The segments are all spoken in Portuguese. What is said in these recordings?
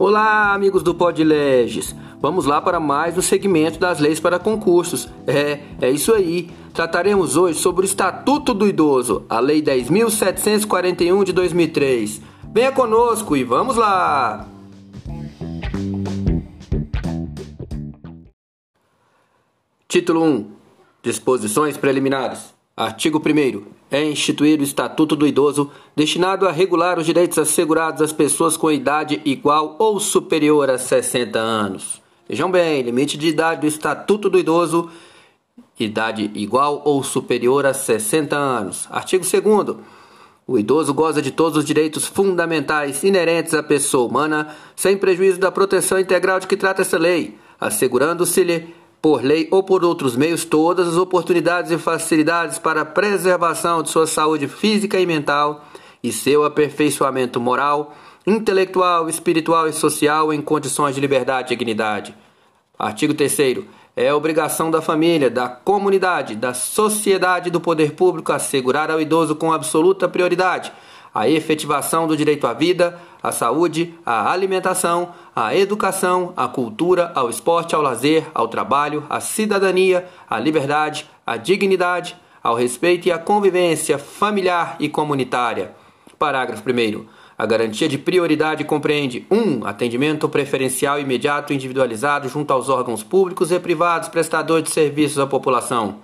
Olá, amigos do Podleges. Vamos lá para mais um segmento das leis para concursos. É, é isso aí. Trataremos hoje sobre o Estatuto do Idoso, a Lei 10.741 de 2003. Venha conosco e vamos lá! Título 1 Disposições preliminares. Artigo 1. É instituído o Estatuto do Idoso, destinado a regular os direitos assegurados às pessoas com idade igual ou superior a 60 anos. Vejam bem, limite de idade do Estatuto do Idoso, idade igual ou superior a 60 anos. Artigo 2. O idoso goza de todos os direitos fundamentais inerentes à pessoa humana, sem prejuízo da proteção integral de que trata essa lei, assegurando-se-lhe por lei ou por outros meios, todas as oportunidades e facilidades para a preservação de sua saúde física e mental e seu aperfeiçoamento moral, intelectual, espiritual e social em condições de liberdade e dignidade. Artigo 3. É obrigação da família, da comunidade, da sociedade e do poder público assegurar ao idoso com absoluta prioridade a efetivação do direito à vida, à saúde, à alimentação, à educação, à cultura, ao esporte, ao lazer, ao trabalho, à cidadania, à liberdade, à dignidade, ao respeito e à convivência familiar e comunitária. Parágrafo 1. A garantia de prioridade compreende 1. Um, atendimento preferencial imediato individualizado junto aos órgãos públicos e privados prestadores de serviços à população.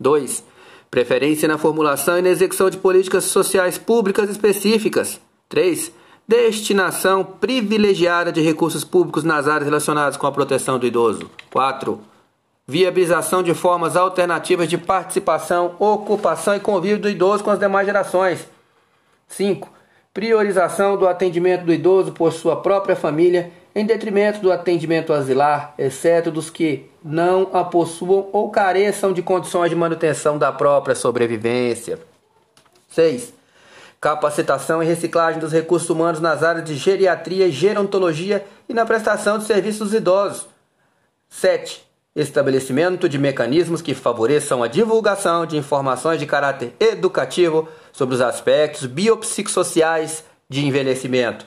2 Preferência na formulação e na execução de políticas sociais públicas específicas. 3. Destinação privilegiada de recursos públicos nas áreas relacionadas com a proteção do idoso. 4. Viabilização de formas alternativas de participação, ocupação e convívio do idoso com as demais gerações. 5. Priorização do atendimento do idoso por sua própria família em detrimento do atendimento asilar, exceto dos que não a possuam ou careçam de condições de manutenção da própria sobrevivência. 6. Capacitação e reciclagem dos recursos humanos nas áreas de geriatria gerontologia e na prestação de serviços idosos. 7. Estabelecimento de mecanismos que favoreçam a divulgação de informações de caráter educativo sobre os aspectos biopsicossociais de envelhecimento.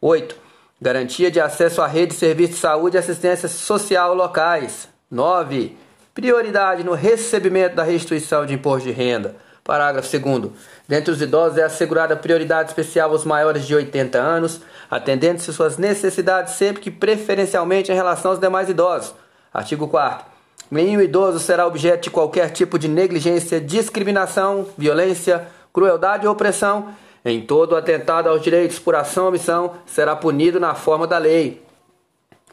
8 Garantia de acesso à rede de serviços de saúde e assistência social locais. 9. Prioridade no recebimento da restituição de imposto de renda. Parágrafo 2. Dentre os idosos é assegurada prioridade especial aos maiores de 80 anos, atendendo-se suas necessidades sempre que preferencialmente em relação aos demais idosos. Artigo 4. Nenhum idoso será objeto de qualquer tipo de negligência, discriminação, violência, crueldade ou opressão em todo atentado aos direitos por ação ou omissão será punido na forma da lei.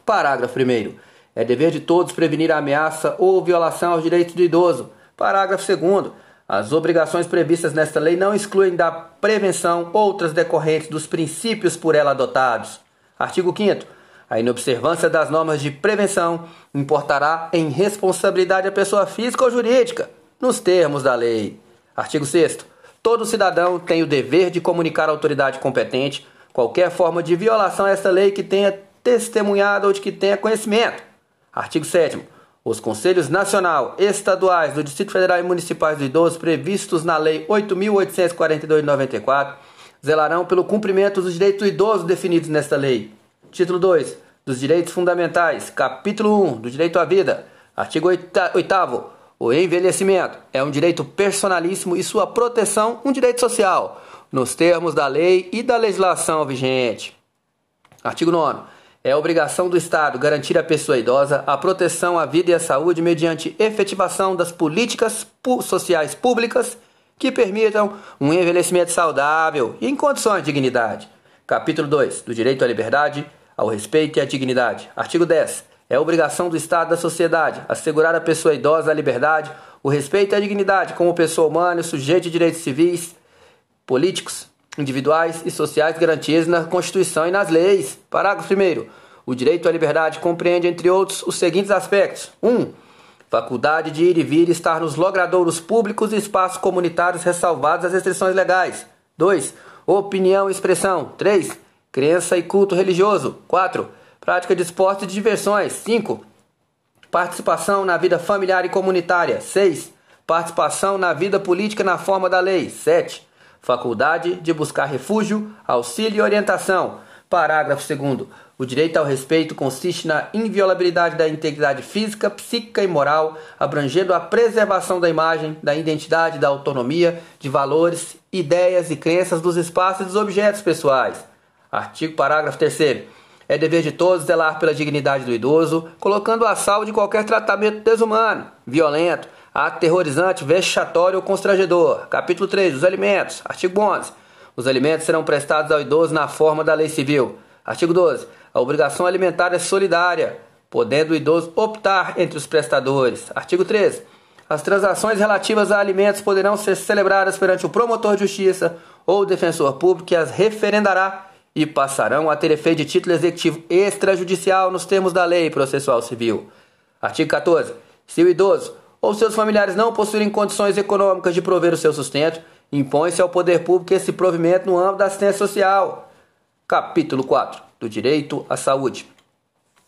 Parágrafo 1. É dever de todos prevenir a ameaça ou violação aos direitos do idoso. Parágrafo 2. As obrigações previstas nesta lei não excluem da prevenção outras decorrentes dos princípios por ela adotados. Artigo 5. A inobservância das normas de prevenção importará em responsabilidade a pessoa física ou jurídica, nos termos da lei. Artigo 6. Todo cidadão tem o dever de comunicar à autoridade competente qualquer forma de violação a esta lei que tenha testemunhado ou de que tenha conhecimento. Artigo 7. Os conselhos nacional, estaduais, do Distrito Federal e municipais do idoso previstos na Lei 8.842 de 94 zelarão pelo cumprimento dos direitos do idoso definidos nesta lei. Título 2. Dos direitos fundamentais. Capítulo 1. Do direito à vida. Artigo 8 o envelhecimento é um direito personalíssimo e sua proteção um direito social, nos termos da lei e da legislação vigente. Artigo 9. É obrigação do Estado garantir à pessoa idosa a proteção à vida e à saúde mediante efetivação das políticas sociais públicas que permitam um envelhecimento saudável e em condições de dignidade. Capítulo 2. Do direito à liberdade, ao respeito e à dignidade. Artigo 10. É obrigação do Estado da sociedade assegurar à pessoa idosa a liberdade, o respeito e a dignidade como pessoa humana e sujeito de direitos civis, políticos, individuais e sociais garantidos na Constituição e nas leis. Parágrafo 1. O direito à liberdade compreende, entre outros, os seguintes aspectos: 1. Um, faculdade de ir e vir e estar nos logradouros públicos e espaços comunitários ressalvados as restrições legais. 2. Opinião e expressão. 3. Crença e culto religioso. 4 Prática de esportes e diversões. 5. Participação na vida familiar e comunitária. 6. Participação na vida política na forma da lei. 7. Faculdade de buscar refúgio, auxílio e orientação. Parágrafo 2. O direito ao respeito consiste na inviolabilidade da integridade física, psíquica e moral, abrangendo a preservação da imagem, da identidade, da autonomia, de valores, ideias e crenças dos espaços e dos objetos pessoais. Artigo parágrafo 3. É dever de todos zelar pela dignidade do idoso, colocando a salvo de qualquer tratamento desumano, violento, aterrorizante, vexatório ou constrangedor. Capítulo 3. Os alimentos. Artigo 11. Os alimentos serão prestados ao idoso na forma da lei civil. Artigo 12. A obrigação alimentar é solidária, podendo o idoso optar entre os prestadores. Artigo 13. As transações relativas a alimentos poderão ser celebradas perante o promotor de justiça ou defensor público que as referendará e passarão a ter efeito de título executivo extrajudicial nos termos da lei processual civil. Artigo 14. Se o idoso ou seus familiares não possuírem condições econômicas de prover o seu sustento, impõe-se ao poder público esse provimento no âmbito da assistência social. Capítulo 4 do Direito à Saúde.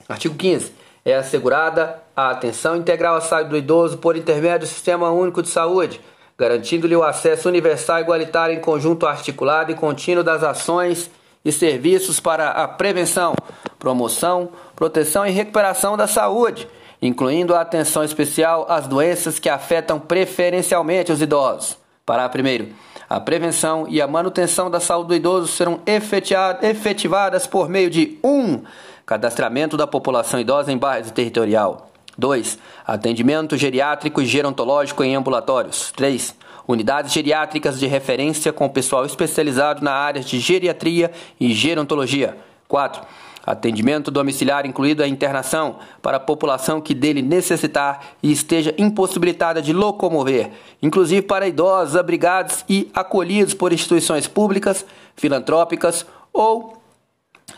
Artigo 15. É assegurada a atenção integral à saúde do idoso por intermédio do Sistema Único de Saúde, garantindo-lhe o acesso universal igualitário em conjunto articulado e contínuo das ações e serviços para a prevenção, promoção, proteção e recuperação da saúde, incluindo a atenção especial às doenças que afetam preferencialmente os idosos. Parágrafo 1. A prevenção e a manutenção da saúde do idoso serão efetivadas por meio de 1. Um, cadastramento da população idosa em base territorial. 2. Atendimento geriátrico e gerontológico em ambulatórios. 3. Unidades geriátricas de referência com pessoal especializado na área de geriatria e gerontologia. 4 Atendimento domiciliar incluído a internação para a população que dele necessitar e esteja impossibilitada de locomover, inclusive para idosos abrigados e acolhidos por instituições públicas, filantrópicas ou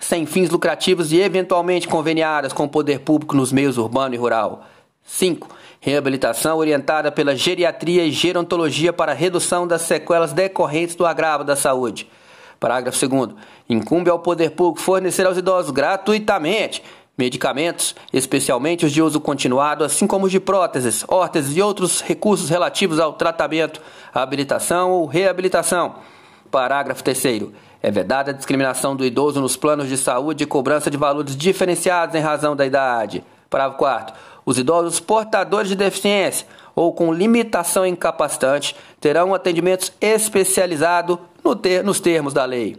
sem fins lucrativos e eventualmente conveniadas com o poder público nos meios urbano e rural. 5. Reabilitação orientada pela geriatria e gerontologia para redução das sequelas decorrentes do agravo da saúde. Parágrafo 2. Incumbe ao poder público fornecer aos idosos gratuitamente medicamentos, especialmente os de uso continuado, assim como os de próteses, órteses e outros recursos relativos ao tratamento, habilitação ou reabilitação. Parágrafo 3. É vedada a discriminação do idoso nos planos de saúde e cobrança de valores diferenciados em razão da idade. Parágrafo 4. Os idosos portadores de deficiência ou com limitação incapacitante terão um atendimento especializado no ter, nos termos da lei.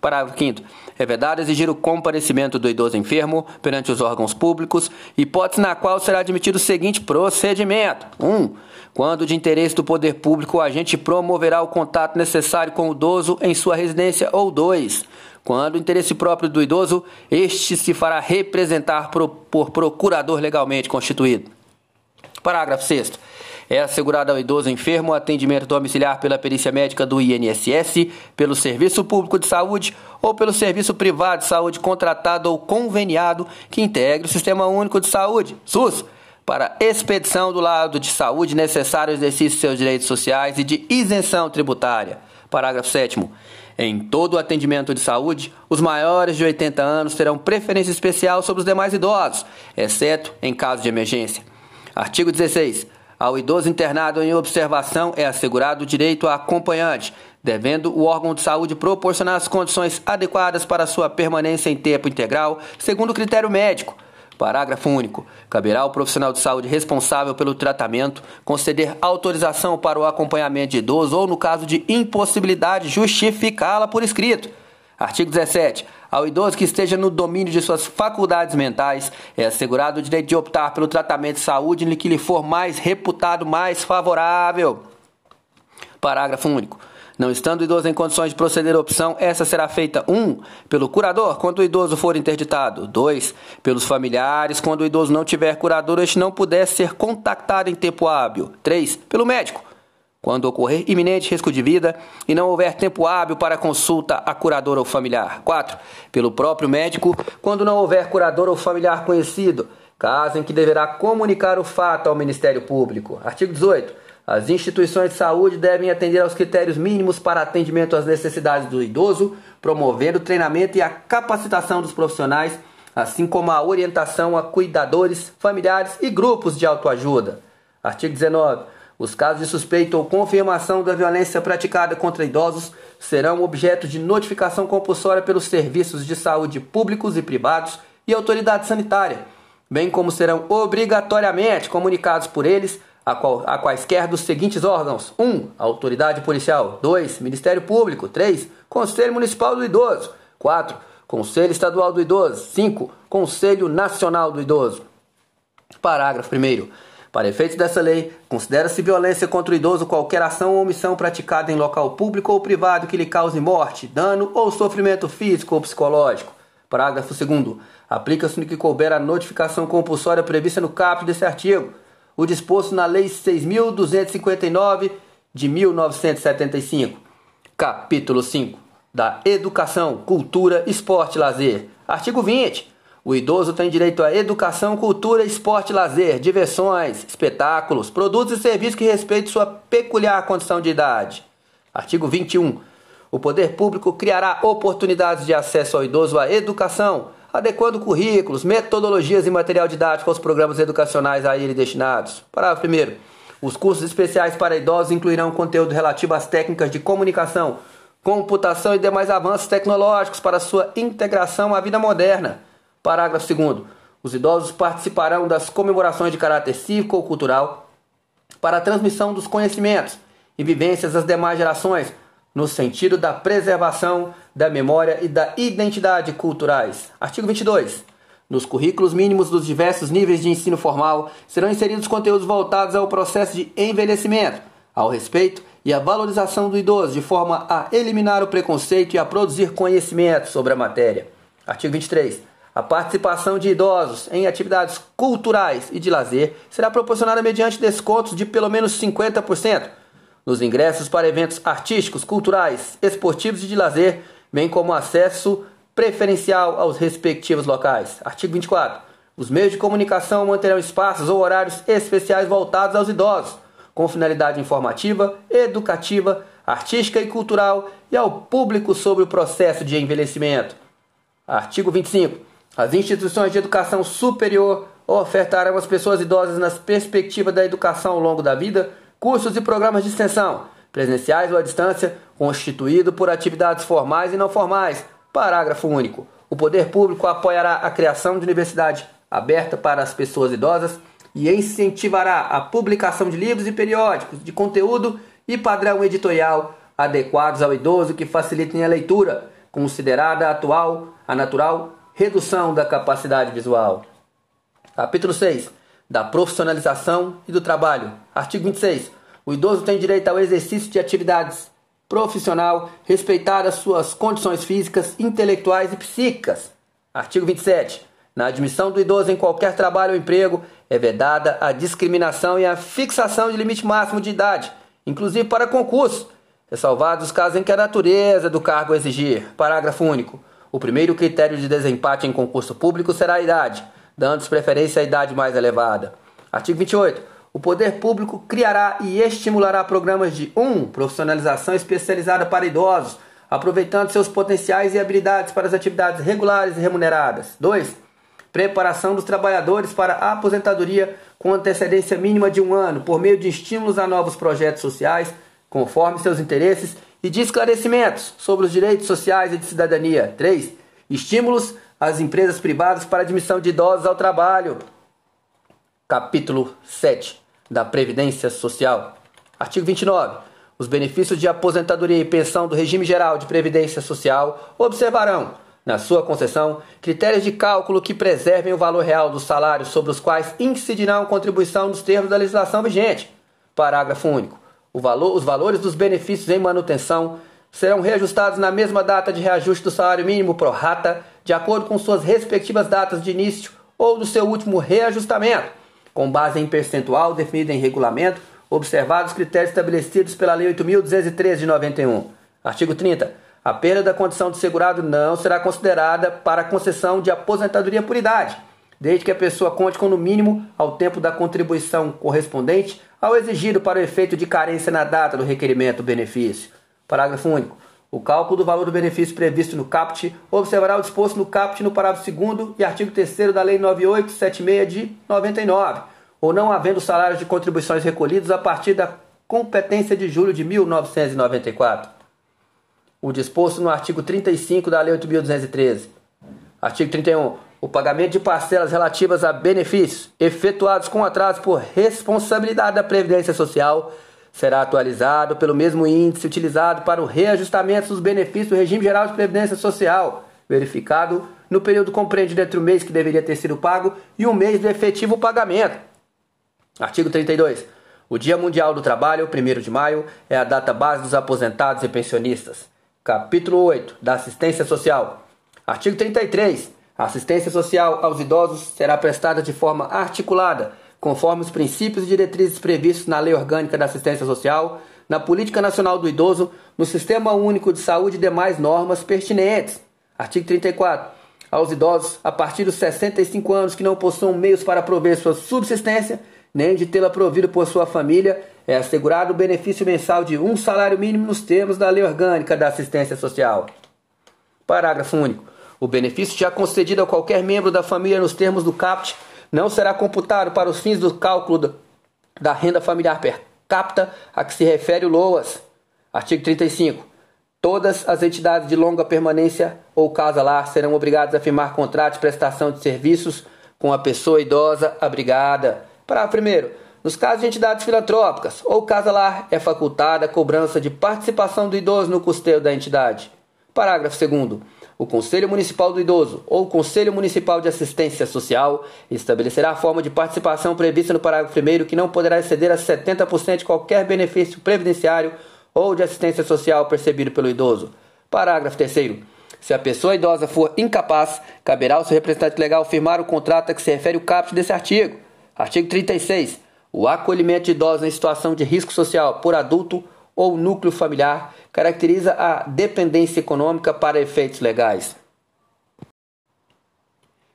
Parágrafo 5. É vedado exigir o comparecimento do idoso enfermo perante os órgãos públicos, hipótese na qual será admitido o seguinte procedimento: 1. Um, quando de interesse do poder público, o agente promoverá o contato necessário com o idoso em sua residência, ou 2. Quando o interesse próprio do idoso, este se fará representar por, procurador legalmente constituído. Parágrafo 6. É assegurado ao idoso enfermo o atendimento domiciliar pela perícia médica do INSS, pelo Serviço Público de Saúde ou pelo Serviço Privado de Saúde contratado ou conveniado que integre o Sistema Único de Saúde, SUS, para expedição do lado de saúde necessário ao exercício de seus direitos sociais e de isenção tributária. Parágrafo 7. Em todo o atendimento de saúde, os maiores de 80 anos terão preferência especial sobre os demais idosos, exceto em caso de emergência. Artigo 16. Ao idoso internado em observação é assegurado o direito a acompanhante, devendo o órgão de saúde proporcionar as condições adequadas para sua permanência em tempo integral, segundo o critério médico. Parágrafo único. Caberá ao profissional de saúde responsável pelo tratamento conceder autorização para o acompanhamento de idoso ou, no caso de impossibilidade, justificá-la por escrito. Artigo 17. Ao idoso que esteja no domínio de suas faculdades mentais, é assegurado o direito de optar pelo tratamento de saúde em que lhe for mais reputado mais favorável. Parágrafo único. Não estando o idoso em condições de proceder à opção, essa será feita 1. Um, pelo curador, quando o idoso for interditado. 2. Pelos familiares, quando o idoso não tiver curador, este não puder ser contactado em tempo hábil. 3. Pelo médico, quando ocorrer iminente risco de vida e não houver tempo hábil para consulta a curador ou familiar. 4. Pelo próprio médico, quando não houver curador ou familiar conhecido, caso em que deverá comunicar o fato ao Ministério Público. Artigo 18. As instituições de saúde devem atender aos critérios mínimos para atendimento às necessidades do idoso, promovendo o treinamento e a capacitação dos profissionais, assim como a orientação a cuidadores, familiares e grupos de autoajuda. Artigo 19. Os casos de suspeita ou confirmação da violência praticada contra idosos serão objeto de notificação compulsória pelos serviços de saúde públicos e privados e autoridade sanitária, bem como serão obrigatoriamente comunicados por eles a, qual, a quaisquer dos seguintes órgãos: 1. Um, autoridade policial. 2. Ministério Público. 3. Conselho Municipal do Idoso. 4. Conselho Estadual do Idoso. 5. Conselho Nacional do Idoso. Parágrafo 1. Para efeitos dessa lei, considera-se violência contra o idoso qualquer ação ou omissão praticada em local público ou privado que lhe cause morte, dano ou sofrimento físico ou psicológico. Parágrafo 2. Aplica-se no que couber a notificação compulsória prevista no caput desse artigo, o disposto na Lei 6.259 de 1975. Capítulo 5 da Educação, Cultura, Esporte e Lazer. Artigo 20. O idoso tem direito à educação, cultura, esporte, lazer, diversões, espetáculos, produtos e serviços que respeitem sua peculiar condição de idade. Artigo 21. O poder público criará oportunidades de acesso ao idoso à educação, adequando currículos, metodologias e material didático aos programas educacionais a ele destinados. Parágrafo 1. Os cursos especiais para idosos incluirão conteúdo relativo às técnicas de comunicação, computação e demais avanços tecnológicos para sua integração à vida moderna Parágrafo 2. Os idosos participarão das comemorações de caráter cívico ou cultural para a transmissão dos conhecimentos e vivências das demais gerações, no sentido da preservação da memória e da identidade culturais. Artigo 22. Nos currículos mínimos dos diversos níveis de ensino formal serão inseridos conteúdos voltados ao processo de envelhecimento, ao respeito e à valorização do idoso, de forma a eliminar o preconceito e a produzir conhecimento sobre a matéria. Artigo 23. A participação de idosos em atividades culturais e de lazer será proporcionada mediante descontos de pelo menos 50% nos ingressos para eventos artísticos, culturais, esportivos e de lazer, bem como acesso preferencial aos respectivos locais. Artigo 24. Os meios de comunicação manterão espaços ou horários especiais voltados aos idosos, com finalidade informativa, educativa, artística e cultural e ao público sobre o processo de envelhecimento. Artigo 25. As instituições de educação superior ofertarão às pessoas idosas, nas perspectivas da educação ao longo da vida, cursos e programas de extensão, presenciais ou à distância, constituído por atividades formais e não formais. Parágrafo único. O poder público apoiará a criação de universidade aberta para as pessoas idosas e incentivará a publicação de livros e periódicos de conteúdo e padrão editorial adequados ao idoso que facilitem a leitura, considerada atual, a natural redução da capacidade visual. Capítulo 6. Da profissionalização e do trabalho. Artigo 26. O idoso tem direito ao exercício de atividades profissional, respeitadas suas condições físicas, intelectuais e psíquicas. Artigo 27. Na admissão do idoso em qualquer trabalho ou emprego, é vedada a discriminação e a fixação de limite máximo de idade, inclusive para concurso, ressalvados os casos em que a natureza do cargo exigir. Parágrafo único. O primeiro critério de desempate em concurso público será a idade, dando preferência à idade mais elevada. Artigo 28. O poder público criará e estimulará programas de 1. Um, profissionalização especializada para idosos, aproveitando seus potenciais e habilidades para as atividades regulares e remuneradas. 2. Preparação dos trabalhadores para a aposentadoria com antecedência mínima de um ano, por meio de estímulos a novos projetos sociais, conforme seus interesses de esclarecimentos sobre os direitos sociais e de cidadania. 3. Estímulos às empresas privadas para admissão de idosos ao trabalho. Capítulo 7 da Previdência Social. Artigo 29. Os benefícios de aposentadoria e pensão do regime geral de previdência social observarão, na sua concessão, critérios de cálculo que preservem o valor real dos salários sobre os quais incidirão contribuição nos termos da legislação vigente. Parágrafo único valor, os valores dos benefícios em manutenção serão reajustados na mesma data de reajuste do salário mínimo pro rata, de acordo com suas respectivas datas de início ou do seu último reajustamento, com base em percentual definido em regulamento, observados os critérios estabelecidos pela Lei 8.213 de 91. Artigo 30. A perda da condição de segurado não será considerada para concessão de aposentadoria por idade, desde que a pessoa conte com no mínimo, ao tempo da contribuição correspondente, ao exigido para o efeito de carência na data do requerimento do benefício. Parágrafo único. O cálculo do valor do benefício previsto no CAPT observará o disposto no CAPT no parágrafo 2 e artigo 3 da Lei 9876 de 99. ou não havendo salários de contribuições recolhidos a partir da competência de julho de 1994. O disposto no artigo 35 da Lei 8.213. Artigo 31. O pagamento de parcelas relativas a benefícios efetuados com atraso por responsabilidade da Previdência Social será atualizado pelo mesmo índice utilizado para o reajustamento dos benefícios do regime geral de previdência social, verificado no período compreendido entre o mês que deveria ter sido pago e o mês do efetivo pagamento. Artigo 32. O Dia Mundial do Trabalho, 1 de maio, é a data base dos aposentados e pensionistas. Capítulo 8 da Assistência Social. Artigo 33. A assistência social aos idosos será prestada de forma articulada conforme os princípios e diretrizes previstos na Lei Orgânica da Assistência Social, na Política Nacional do Idoso, no Sistema Único de Saúde e demais normas pertinentes. Artigo 34. Aos idosos, a partir dos 65 anos que não possuam meios para prover sua subsistência, nem de tê-la provido por sua família, é assegurado o benefício mensal de um salário mínimo nos termos da Lei Orgânica da Assistência Social. Parágrafo único. O benefício já concedido a qualquer membro da família nos termos do CAPT não será computado para os fins do cálculo da renda familiar per capita a que se refere o LOAS. Artigo 35. Todas as entidades de longa permanência ou casa-lar serão obrigadas a firmar contrato de prestação de serviços com a pessoa idosa abrigada. Parágrafo 1. Nos casos de entidades filantrópicas ou casa-lar, é facultada a cobrança de participação do idoso no custeio da entidade. Parágrafo 2 o Conselho Municipal do Idoso ou o Conselho Municipal de Assistência Social estabelecerá a forma de participação prevista no parágrafo 1 que não poderá exceder a 70% de qualquer benefício previdenciário ou de assistência social percebido pelo idoso. Parágrafo 3 se a pessoa idosa for incapaz, caberá ao seu representante legal firmar o contrato a que se refere o caput desse artigo. Artigo 36. O acolhimento de idosos em situação de risco social por adulto ou núcleo familiar caracteriza a dependência econômica para efeitos legais.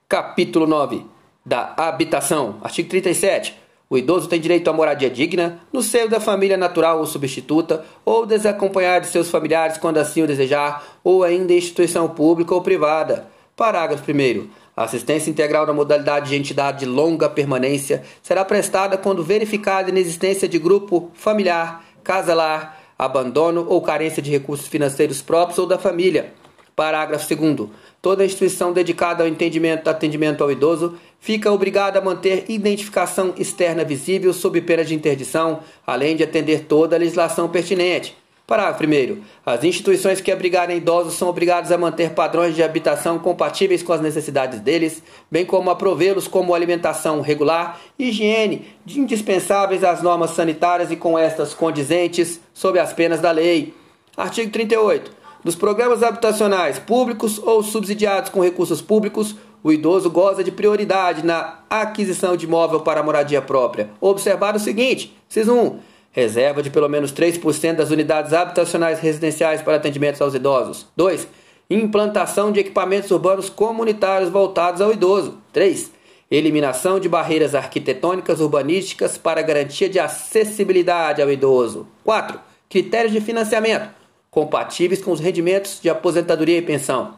Capítulo 9 da Habitação. Artigo 37. O idoso tem direito à moradia digna no seio da família natural ou substituta, ou desacompanhar de seus familiares quando assim o desejar, ou ainda em instituição pública ou privada. Parágrafo 1. A assistência integral na modalidade de entidade de longa permanência será prestada quando verificada a inexistência de grupo familiar casa-lar, abandono ou carência de recursos financeiros próprios ou da família. Parágrafo 2. Toda instituição dedicada ao entendimento atendimento ao idoso fica obrigada a manter identificação externa visível sob pena de interdição, além de atender toda a legislação pertinente. Parágrafo 1. As instituições que abrigarem idosos são obrigadas a manter padrões de habitação compatíveis com as necessidades deles, bem como a provê-los como alimentação regular, higiene, indispensáveis às normas sanitárias e com estas condizentes sob as penas da lei. Artigo 38. Dos programas habitacionais públicos ou subsidiados com recursos públicos, o idoso goza de prioridade na aquisição de imóvel para moradia própria. Observado o seguinte: CIS 1 reserva de pelo menos 3% das unidades habitacionais residenciais para atendimentos aos idosos. 2. Implantação de equipamentos urbanos comunitários voltados ao idoso. 3. Eliminação de barreiras arquitetônicas urbanísticas para garantia de acessibilidade ao idoso. 4. Critérios de financiamento compatíveis com os rendimentos de aposentadoria e pensão.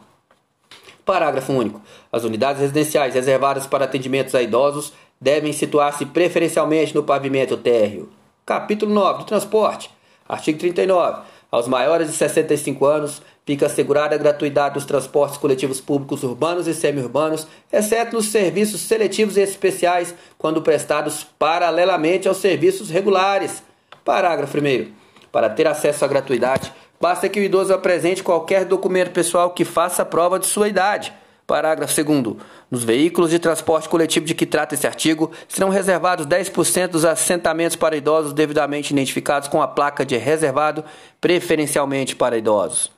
Parágrafo único. As unidades residenciais reservadas para atendimentos a idosos devem situar-se preferencialmente no pavimento térreo. Capítulo 9 do Transporte. Artigo 39. Aos maiores de 65 anos, fica assegurada a gratuidade dos transportes coletivos públicos urbanos e semiurbanos, exceto nos serviços seletivos e especiais, quando prestados paralelamente aos serviços regulares. Parágrafo 1. Para ter acesso à gratuidade, basta que o idoso apresente qualquer documento pessoal que faça prova de sua idade. Parágrafo 2. Nos veículos de transporte coletivo de que trata esse artigo, serão reservados 10% dos assentamentos para idosos devidamente identificados com a placa de reservado, preferencialmente para idosos.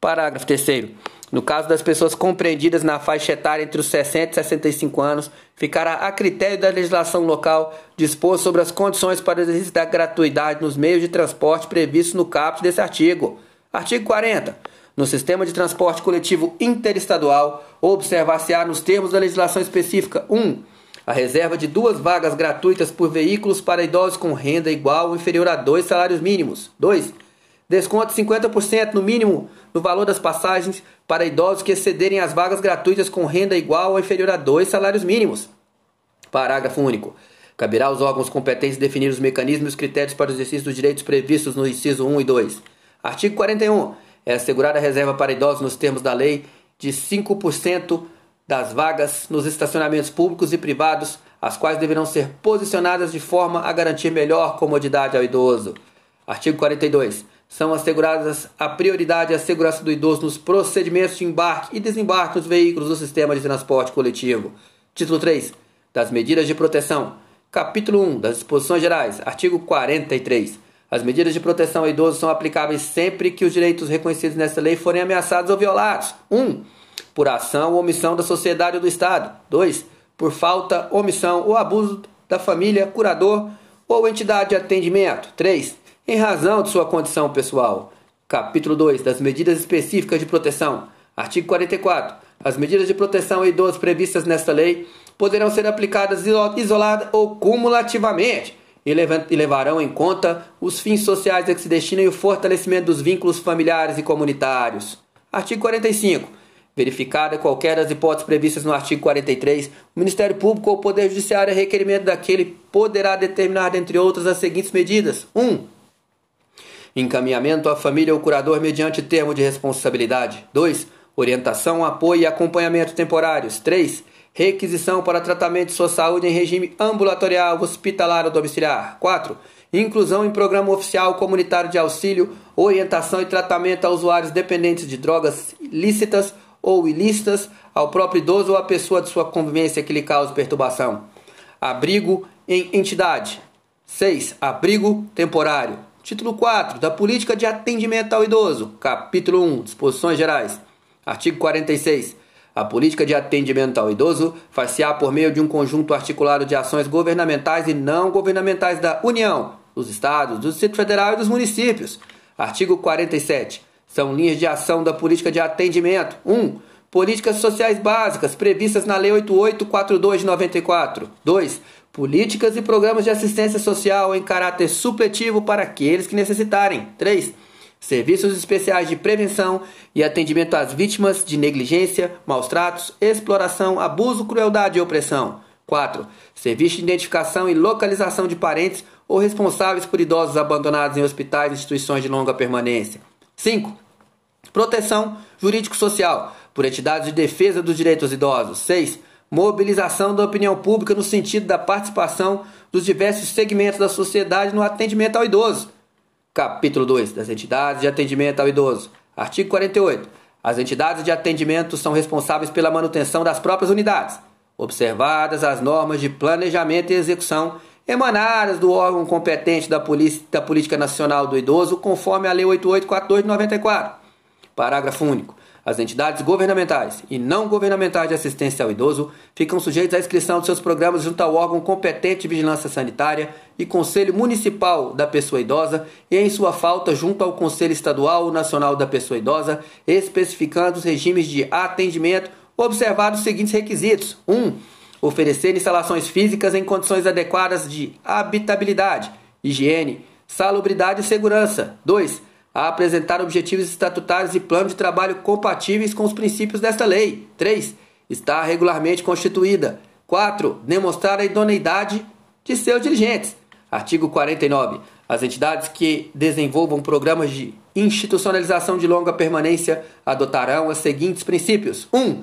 Parágrafo 3. No caso das pessoas compreendidas na faixa etária entre os 60 e 65 anos, ficará a critério da legislação local dispor sobre as condições para o exercício da gratuidade nos meios de transporte previstos no caput desse artigo. Artigo 40. No sistema de transporte coletivo interestadual, observar-se-á nos termos da legislação específica 1. Um, a reserva de duas vagas gratuitas por veículos para idosos com renda igual ou inferior a dois salários mínimos. 2. Desconto de 50% no mínimo no valor das passagens para idosos que excederem as vagas gratuitas com renda igual ou inferior a dois salários mínimos. Parágrafo único. Caberá aos órgãos competentes definir os mecanismos e os critérios para o exercício dos direitos previstos no inciso 1 e 2. Artigo 41. É assegurada a reserva para idosos nos termos da lei de 5% das vagas nos estacionamentos públicos e privados, as quais deverão ser posicionadas de forma a garantir melhor comodidade ao idoso. Artigo 42. São asseguradas a prioridade à segurança do idoso nos procedimentos de embarque e desembarque dos veículos do sistema de transporte coletivo. Título 3. Das medidas de proteção. Capítulo 1 das disposições gerais. Artigo 43. As medidas de proteção ao idoso são aplicáveis sempre que os direitos reconhecidos nesta lei forem ameaçados ou violados. 1. Um, por ação ou omissão da sociedade ou do Estado. 2. Por falta, omissão ou abuso da família, curador ou entidade de atendimento. 3 em razão de sua condição pessoal. Capítulo 2 das medidas específicas de proteção. Artigo 44. As medidas de proteção a idosos previstas nesta lei poderão ser aplicadas isolada ou cumulativamente e levarão em conta os fins sociais a que se destinam e o fortalecimento dos vínculos familiares e comunitários. Artigo 45. Verificada qualquer das hipóteses previstas no artigo 43, o Ministério Público ou o Poder Judiciário, a requerimento daquele, poderá determinar, dentre outras, as seguintes medidas: 1. Um, encaminhamento à família ou curador mediante termo de responsabilidade. 2. Orientação, apoio e acompanhamento temporários. 3. Requisição para tratamento de sua saúde em regime ambulatorial, hospitalar ou domiciliar. 4. Inclusão em programa oficial comunitário de auxílio, orientação e tratamento a usuários dependentes de drogas lícitas ou ilícitas, ao próprio idoso ou à pessoa de sua convivência que lhe cause perturbação. Abrigo em entidade. 6. Abrigo temporário. Título 4 da Política de Atendimento ao Idoso. Capítulo 1 Disposições Gerais. Artigo 46. A política de atendimento ao idoso faz-se-á por meio de um conjunto articulado de ações governamentais e não governamentais da União, dos Estados, do Distrito Federal e dos municípios. Artigo 47. São linhas de ação da política de atendimento. 1. Políticas sociais básicas previstas na Lei 8842 de 94. 2 políticas e programas de assistência social em caráter supletivo para aqueles que necessitarem. 3. Serviços especiais de prevenção e atendimento às vítimas de negligência, maus tratos, exploração, abuso, crueldade e opressão. 4. Serviço de identificação e localização de parentes ou responsáveis por idosos abandonados em hospitais e instituições de longa permanência. 5. Proteção jurídico-social por entidades de defesa dos direitos idosos. 6 mobilização da opinião pública no sentido da participação dos diversos segmentos da sociedade no atendimento ao idoso. Capítulo 2 das entidades de atendimento ao idoso. Artigo 48. As entidades de atendimento são responsáveis pela manutenção das próprias unidades, observadas as normas de planejamento e execução emanadas do órgão competente da, da Política Nacional do Idoso, conforme a Lei 8842 de 94. Parágrafo único. As entidades governamentais e não governamentais de assistência ao idoso ficam sujeitas à inscrição de seus programas junto ao órgão competente de vigilância sanitária e Conselho Municipal da Pessoa Idosa e, em sua falta, junto ao Conselho Estadual ou Nacional da Pessoa Idosa, especificando os regimes de atendimento, observados os seguintes requisitos: 1. Um, oferecer instalações físicas em condições adequadas de habitabilidade, higiene, salubridade e segurança. 2 a apresentar objetivos estatutários e planos de trabalho compatíveis com os princípios desta lei. 3. Estar regularmente constituída. 4. Demonstrar a idoneidade de seus dirigentes. Artigo 49. As entidades que desenvolvam programas de institucionalização de longa permanência adotarão os seguintes princípios: 1.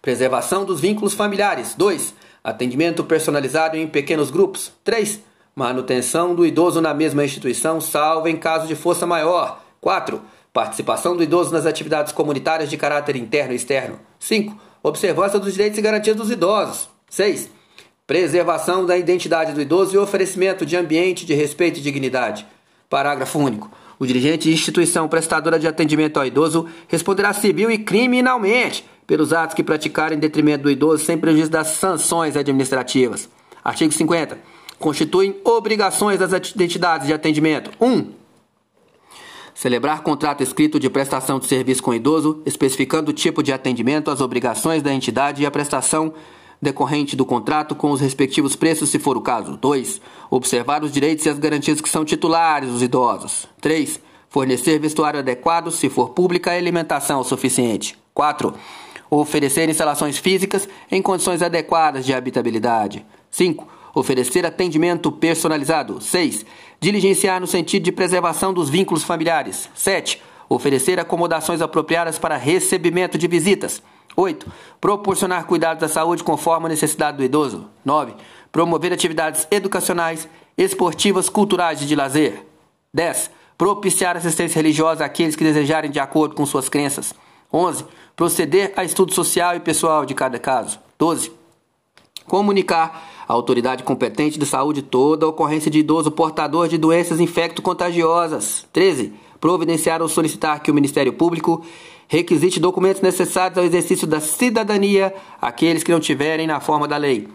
Preservação dos vínculos familiares. 2. Atendimento personalizado em pequenos grupos. 3 Manutenção do idoso na mesma instituição, salvo em caso de força maior. 4. Participação do idoso nas atividades comunitárias de caráter interno e externo. 5. Observância dos direitos e garantias dos idosos. 6. Preservação da identidade do idoso e oferecimento de ambiente de respeito e dignidade. Parágrafo único. O dirigente de instituição prestadora de atendimento ao idoso responderá civil e criminalmente pelos atos que praticarem em detrimento do idoso sem prejuízo das sanções administrativas. Artigo 50 constituem obrigações das entidades de atendimento. 1. Um, celebrar contrato escrito de prestação de serviço com idoso, especificando o tipo de atendimento, as obrigações da entidade e a prestação decorrente do contrato com os respectivos preços, se for o caso. 2. Observar os direitos e as garantias que são titulares dos idosos. 3. Fornecer vestuário adequado, se for pública, e alimentação suficiente. 4. Oferecer instalações físicas em condições adequadas de habitabilidade. 5 Oferecer atendimento personalizado. 6. Diligenciar no sentido de preservação dos vínculos familiares. 7. Oferecer acomodações apropriadas para recebimento de visitas. 8. Proporcionar cuidados da saúde conforme a necessidade do idoso. 9. Promover atividades educacionais, esportivas, culturais e de lazer. 10. Propiciar assistência religiosa àqueles que desejarem de acordo com suas crenças. 11. Proceder a estudo social e pessoal de cada caso. 12. Comunicar à autoridade competente de saúde toda a ocorrência de idoso portador de doenças infecto-contagiosas. 13. Providenciar ou solicitar que o Ministério Público requisite documentos necessários ao exercício da cidadania àqueles que não tiverem na forma da lei.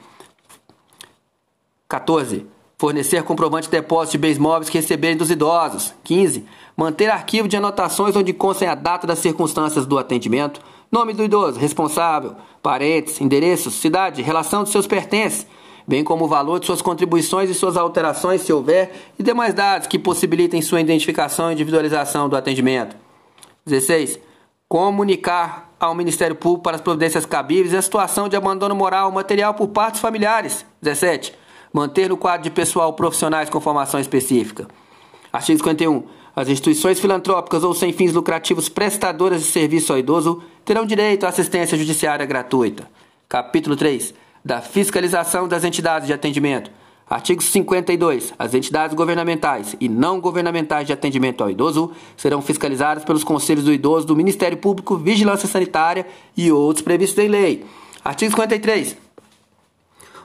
14. Fornecer comprovante de depósito de bens móveis que receberem dos idosos. 15. Manter arquivo de anotações onde constem a data das circunstâncias do atendimento, nome do idoso, responsável, parentes, endereços, cidade, relação de seus pertences, bem como o valor de suas contribuições e suas alterações, se houver, e demais dados que possibilitem sua identificação e individualização do atendimento. 16 comunicar ao Ministério Público para as providências cabíveis a situação de abandono moral material por partes familiares. 17. Manter no quadro de pessoal profissionais com formação específica. Artigo 51. As instituições filantrópicas ou sem fins lucrativos prestadoras de serviço ao idoso terão direito à assistência judiciária gratuita. Capítulo 3. Da fiscalização das entidades de atendimento. Artigo 52. As entidades governamentais e não governamentais de atendimento ao idoso serão fiscalizadas pelos conselhos do idoso do Ministério Público, Vigilância Sanitária e outros previstos em lei. Artigo 53.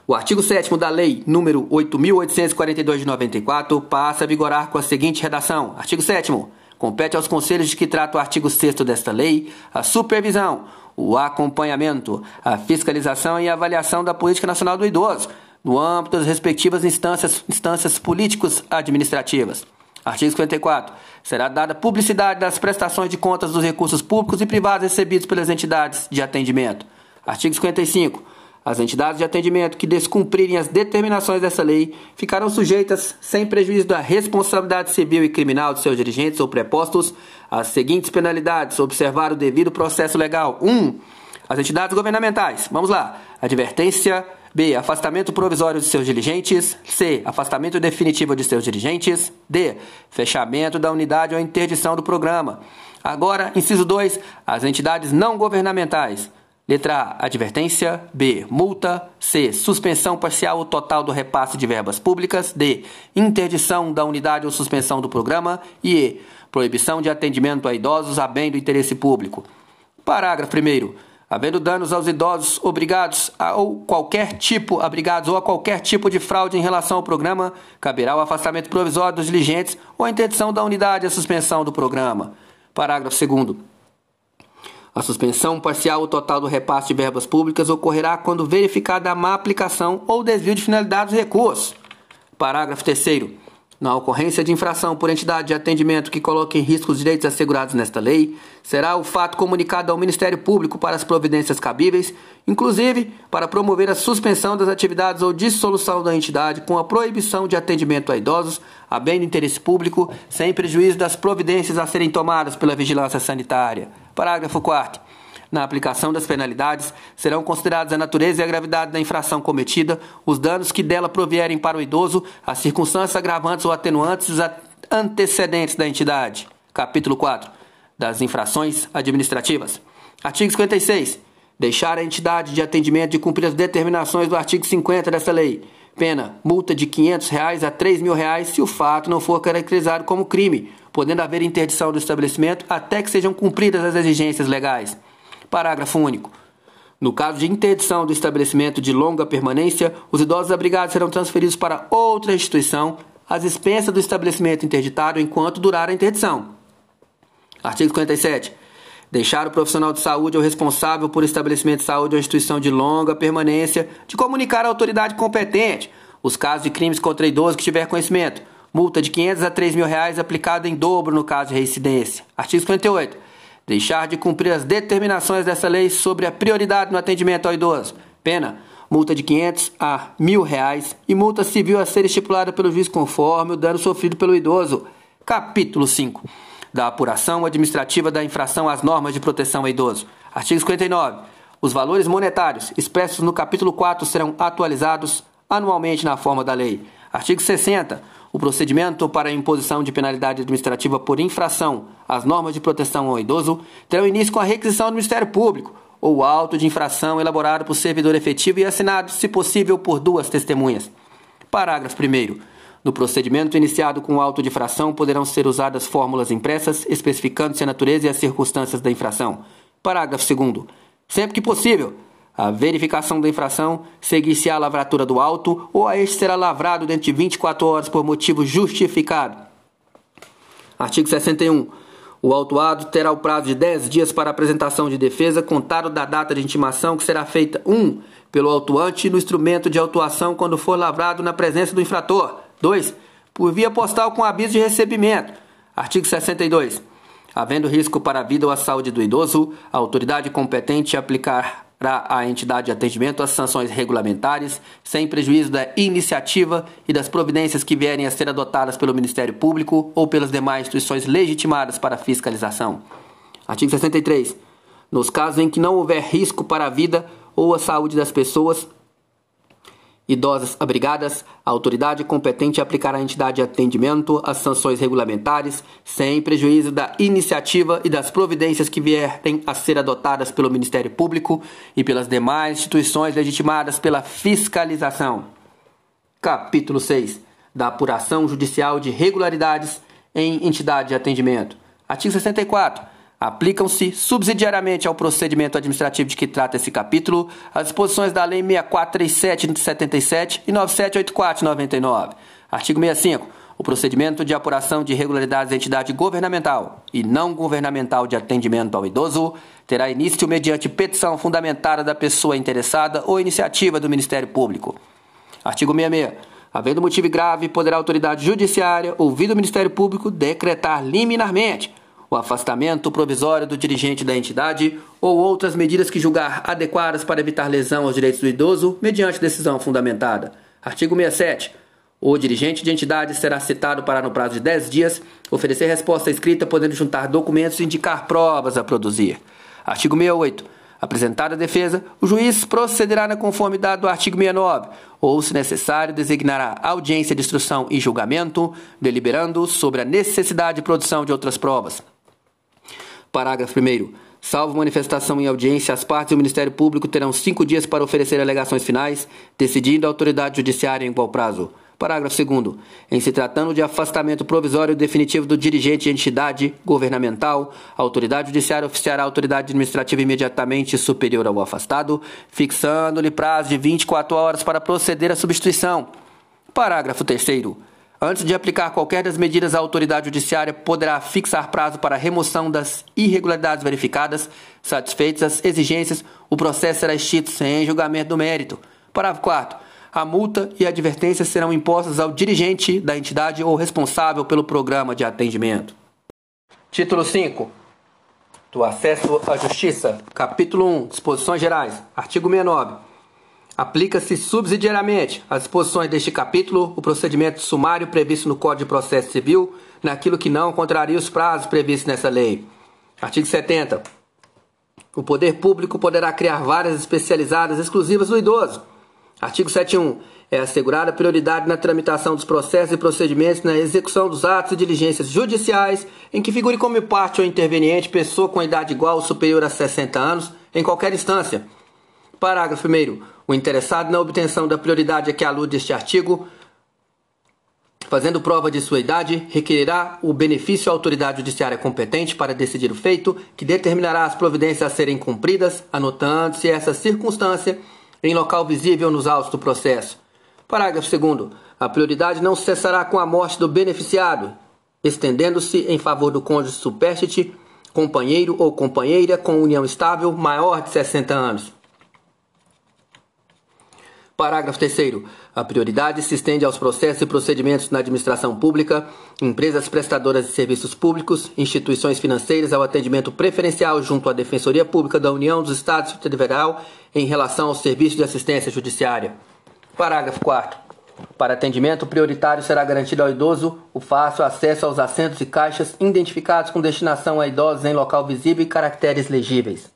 O artigo 7 da Lei número 8.842 de 94 passa a vigorar com a seguinte redação: Artigo 7 Compete aos conselhos de que trata o artigo 6 desta lei a supervisão, o acompanhamento, a fiscalização e a avaliação da política nacional do idoso no âmbito das respectivas instâncias, instâncias políticos administrativas. Artigo 54. Será dada publicidade das prestações de contas dos recursos públicos e privados recebidos pelas entidades de atendimento. Artigo 55. As entidades de atendimento que descumprirem as determinações dessa lei ficarão sujeitas, sem prejuízo da responsabilidade civil e criminal de seus dirigentes ou prepostos, às seguintes penalidades: observar o devido processo legal. 1. Um, as entidades governamentais. Vamos lá. Advertência B. Afastamento provisório de seus dirigentes. C. Afastamento definitivo de seus dirigentes. D. Fechamento da unidade ou interdição do programa. Agora, inciso 2. As entidades não governamentais. Letra A. Advertência. B. Multa. C. Suspensão parcial ou total do repasse de verbas públicas. D. Interdição da unidade ou suspensão do programa. E E. Proibição de atendimento a idosos a bem do interesse público. Parágrafo 1 havendo danos aos idosos obrigados a ou qualquer tipo, abrigados ou a qualquer tipo de fraude em relação ao programa, caberá o afastamento provisório dos diligentes ou a interdição da unidade e a suspensão do programa. Parágrafo 2 a suspensão parcial ou total do repasse de verbas públicas ocorrerá quando verificada a má aplicação ou desvio de finalidade dos recursos. Parágrafo 3 na ocorrência de infração por entidade de atendimento que coloque em risco os direitos assegurados nesta lei, será o fato comunicado ao Ministério Público para as providências cabíveis, inclusive para promover a suspensão das atividades ou dissolução da entidade com a proibição de atendimento a idosos a bem do interesse público, sem prejuízo das providências a serem tomadas pela vigilância sanitária. Parágrafo 4 na aplicação das penalidades, serão considerados a natureza e a gravidade da infração cometida, os danos que dela provierem para o idoso, as circunstâncias agravantes ou atenuantes e os antecedentes da entidade. Capítulo 4 das infrações administrativas. Artigo 56. Deixar a entidade de atendimento de cumprir as determinações do artigo 50 dessa lei. Pena, multa de 500 reais a 3 mil reais se o fato não for caracterizado como crime, podendo haver interdição do estabelecimento até que sejam cumpridas as exigências legais. Parágrafo único. No caso de interdição do estabelecimento de longa permanência, os idosos abrigados serão transferidos para outra instituição às expensas do estabelecimento interditado enquanto durar a interdição. Artigo 57. Deixar o profissional de saúde ou responsável por estabelecimento de saúde ou instituição de longa permanência de comunicar à autoridade competente os casos de crimes contra idosos que tiver conhecimento. Multa de 500 a 3 mil reais aplicada em dobro no caso de reincidência. Artigo 58 deixar de cumprir as determinações dessa lei sobre a prioridade no atendimento ao idoso. Pena, multa de 500 a mil reais e multa civil a ser estipulada pelo juiz conforme o dano sofrido pelo idoso. Capítulo 5 da apuração administrativa da infração às normas de proteção ao idoso. Artigo 59. Os valores monetários expressos no capítulo 4 serão atualizados anualmente na forma da lei. Artigo 60. O procedimento para a imposição de penalidade administrativa por infração às normas de proteção ao idoso terá início com a requisição do Ministério Público ou auto de infração elaborado por servidor efetivo e assinado, se possível, por duas testemunhas. Parágrafo 1. No procedimento iniciado com auto de infração poderão ser usadas fórmulas impressas especificando-se a natureza e as circunstâncias da infração. Parágrafo 2. Sempre que possível, a verificação da infração seguir-se a lavratura do auto ou a este será lavrado dentro de 24 horas por motivo justificado. Artigo 61. O autuado terá o prazo de 10 dias para apresentação de defesa, contado da data de intimação que será feita 1. Um, pelo autuante no instrumento de autuação quando for lavrado na presença do infrator. 2. Por via postal com aviso de recebimento. Artigo 62. Havendo risco para a vida ou a saúde do idoso, a autoridade competente aplicará à entidade de atendimento as sanções regulamentares, sem prejuízo da iniciativa e das providências que vierem a ser adotadas pelo Ministério Público ou pelas demais instituições legitimadas para fiscalização. Artigo 63. Nos casos em que não houver risco para a vida ou a saúde das pessoas, idosas abrigadas, a autoridade competente aplicará à entidade de atendimento as sanções regulamentares, sem prejuízo da iniciativa e das providências que vierem a ser adotadas pelo Ministério Público e pelas demais instituições legitimadas pela fiscalização. Capítulo 6 da apuração judicial de regularidades em entidade de atendimento. Artigo 64 Aplicam-se subsidiariamente ao procedimento administrativo de que trata esse capítulo as disposições da Lei 6437 de 77 e 9784 de 99. Artigo 65. O procedimento de apuração de irregularidades da entidade governamental e não governamental de atendimento ao idoso terá início mediante petição fundamentada da pessoa interessada ou iniciativa do Ministério Público. Artigo 66. Havendo motivo grave, poderá a autoridade judiciária, ouvido o Ministério Público, decretar liminarmente o afastamento provisório do dirigente da entidade ou outras medidas que julgar adequadas para evitar lesão aos direitos do idoso, mediante decisão fundamentada. Artigo 67. O dirigente de entidade será citado para, no prazo de 10 dias, oferecer resposta escrita, podendo juntar documentos e indicar provas a produzir. Artigo 68. Apresentada a defesa, o juiz procederá na conformidade do artigo 69, ou, se necessário, designará audiência de instrução e julgamento, deliberando sobre a necessidade de produção de outras provas. Parágrafo 1. Salvo manifestação em audiência, as partes e o Ministério Público terão cinco dias para oferecer alegações finais, decidindo a autoridade judiciária em igual prazo. Parágrafo 2. Em se tratando de afastamento provisório definitivo do dirigente de entidade governamental, a autoridade judiciária oficiará a autoridade administrativa imediatamente superior ao afastado, fixando-lhe prazo de 24 horas para proceder à substituição. Parágrafo 3. Antes de aplicar qualquer das medidas, a autoridade judiciária poderá fixar prazo para remoção das irregularidades verificadas. Satisfeitas as exigências, o processo será extinto sem julgamento do mérito. Parágrafo 4. A multa e a advertência serão impostas ao dirigente da entidade ou responsável pelo programa de atendimento. Título 5. Do acesso à justiça. Capítulo 1. Disposições gerais. Artigo 69. Aplica-se subsidiariamente às disposições deste capítulo o procedimento sumário previsto no Código de Processo Civil, naquilo que não contraria os prazos previstos nessa lei. Artigo 70. O poder público poderá criar varas especializadas exclusivas do idoso. Artigo 71. É assegurada prioridade na tramitação dos processos e procedimentos na execução dos atos e diligências judiciais em que figure como parte ou interveniente pessoa com idade igual ou superior a 60 anos em qualquer instância. Parágrafo 1. O interessado na obtenção da prioridade a que alude este artigo, fazendo prova de sua idade, requererá o benefício à autoridade judiciária competente para decidir o feito, que determinará as providências a serem cumpridas, anotando-se essa circunstância em local visível nos autos do processo. Parágrafo 2. A prioridade não cessará com a morte do beneficiado, estendendo-se em favor do cônjuge supérstite, companheiro ou companheira com união estável maior de 60 anos. Parágrafo 3. A prioridade se estende aos processos e procedimentos na administração pública, empresas prestadoras de serviços públicos, instituições financeiras ao atendimento preferencial junto à Defensoria Pública da União dos Estados Federal em relação aos serviços de assistência judiciária. Parágrafo 4. Para atendimento prioritário será garantido ao idoso o fácil acesso aos assentos e caixas identificados com destinação a idosos em local visível e caracteres legíveis.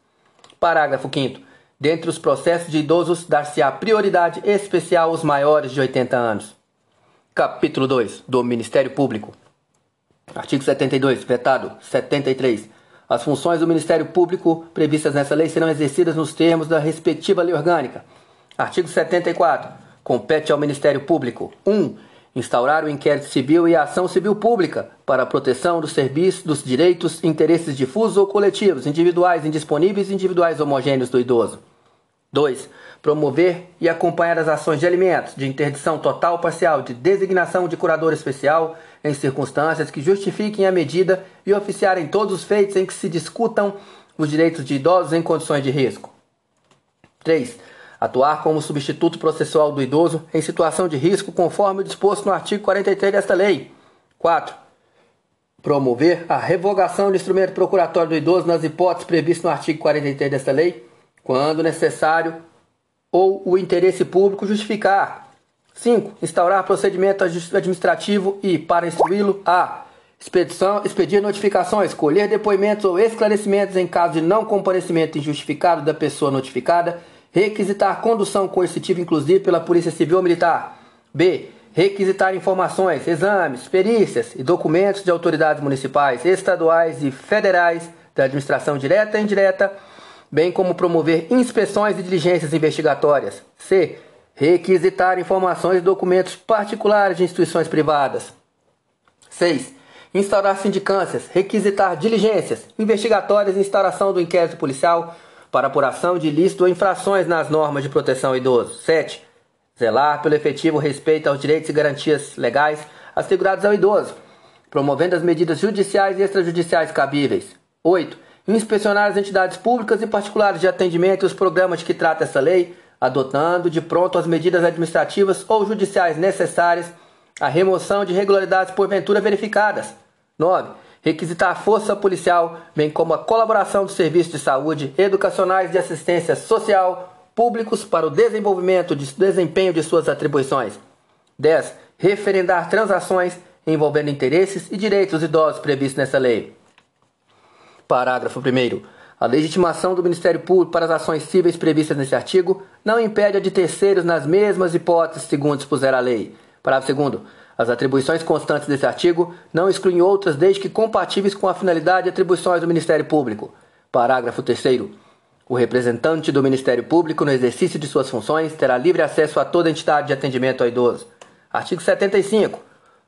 Parágrafo 5 Dentre os processos de idosos, dar-se-á prioridade especial aos maiores de 80 anos. Capítulo 2 do Ministério Público. Artigo 72, vetado 73. As funções do Ministério Público previstas nessa lei serão exercidas nos termos da respectiva lei orgânica. Artigo 74. Compete ao Ministério Público 1. Um, instaurar o inquérito civil e a ação civil pública para a proteção dos serviços, dos direitos, interesses difusos ou coletivos, individuais, indisponíveis e individuais homogêneos do idoso. 2. Promover e acompanhar as ações de alimentos, de interdição total ou parcial, de designação de curador especial em circunstâncias que justifiquem a medida e oficiarem todos os feitos em que se discutam os direitos de idosos em condições de risco. 3 atuar como substituto processual do idoso em situação de risco conforme o disposto no artigo 43 desta lei. 4. Promover a revogação do instrumento procuratório do idoso nas hipóteses previstas no artigo 43 desta lei, quando necessário ou o interesse público justificar. 5. Instaurar procedimento administrativo e, para instruí-lo, a expedição, expedir notificações, colher depoimentos ou esclarecimentos em caso de não comparecimento injustificado da pessoa notificada Requisitar condução coercitiva inclusive pela Polícia Civil ou Militar. B. Requisitar informações, exames, perícias e documentos de autoridades municipais, estaduais e federais da administração direta e indireta, bem como promover inspeções e diligências investigatórias. C. Requisitar informações e documentos particulares de instituições privadas. 6. Instaurar sindicâncias, requisitar diligências investigatórias e instauração do inquérito policial para apuração de ilícito ou infrações nas normas de proteção ao idoso. 7. Zelar pelo efetivo respeito aos direitos e garantias legais assegurados ao idoso, promovendo as medidas judiciais e extrajudiciais cabíveis. 8. Inspecionar as entidades públicas e particulares de atendimento e os programas que trata essa lei, adotando de pronto as medidas administrativas ou judiciais necessárias à remoção de irregularidades porventura verificadas. 9 requisitar a força policial, bem como a colaboração dos serviços de saúde, educacionais de assistência social públicos para o desenvolvimento de desempenho de suas atribuições. 10. Referendar transações envolvendo interesses e direitos dos idosos previstos nessa lei. Parágrafo 1. A legitimação do Ministério Público para as ações cíveis previstas nesse artigo não impede a de terceiros nas mesmas hipóteses, segundo dispuser a lei. Parágrafo 2. As atribuições constantes desse artigo não excluem outras desde que compatíveis com a finalidade e atribuições do Ministério Público. Parágrafo 3 o representante do Ministério Público, no exercício de suas funções, terá livre acesso a toda entidade de atendimento ao idoso. Artigo 75.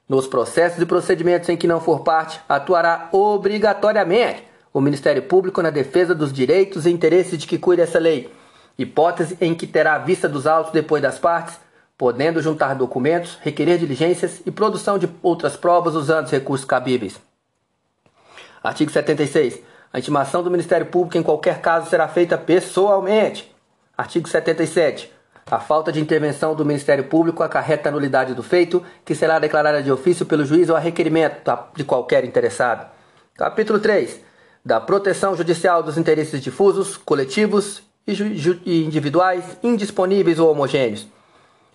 Nos processos e procedimentos em que não for parte, atuará obrigatoriamente o Ministério Público na defesa dos direitos e interesses de que cuida essa lei, hipótese em que terá vista dos autos depois das partes podendo juntar documentos, requerer diligências e produção de outras provas usando os recursos cabíveis. Artigo 76. A intimação do Ministério Público em qualquer caso será feita pessoalmente. Artigo 77. A falta de intervenção do Ministério Público acarreta a nulidade do feito, que será declarada de ofício pelo juiz ou a requerimento de qualquer interessado. Capítulo 3. Da proteção judicial dos interesses difusos, coletivos e individuais, indisponíveis ou homogêneos.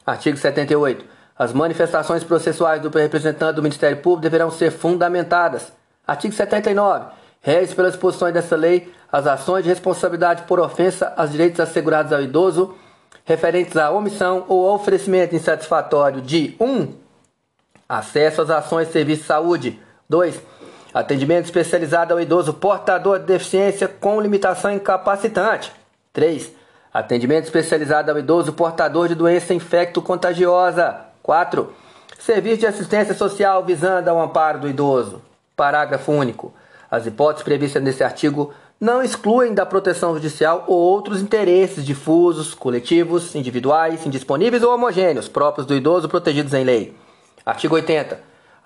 Artigo 78. As manifestações processuais do representante do Ministério Público deverão ser fundamentadas. Artigo 79. Rege pelas disposições dessa lei as ações de responsabilidade por ofensa aos direitos assegurados ao idoso referentes à omissão ou oferecimento insatisfatório de 1. Um, acesso às ações de serviço de saúde. 2. Atendimento especializado ao idoso portador de deficiência com limitação incapacitante. 3 Atendimento especializado ao idoso portador de doença infecto-contagiosa. 4. Serviço de assistência social visando ao amparo do idoso. Parágrafo único. As hipóteses previstas nesse artigo não excluem da proteção judicial ou outros interesses difusos, coletivos, individuais, indisponíveis ou homogêneos, próprios do idoso protegidos em lei. Artigo 80.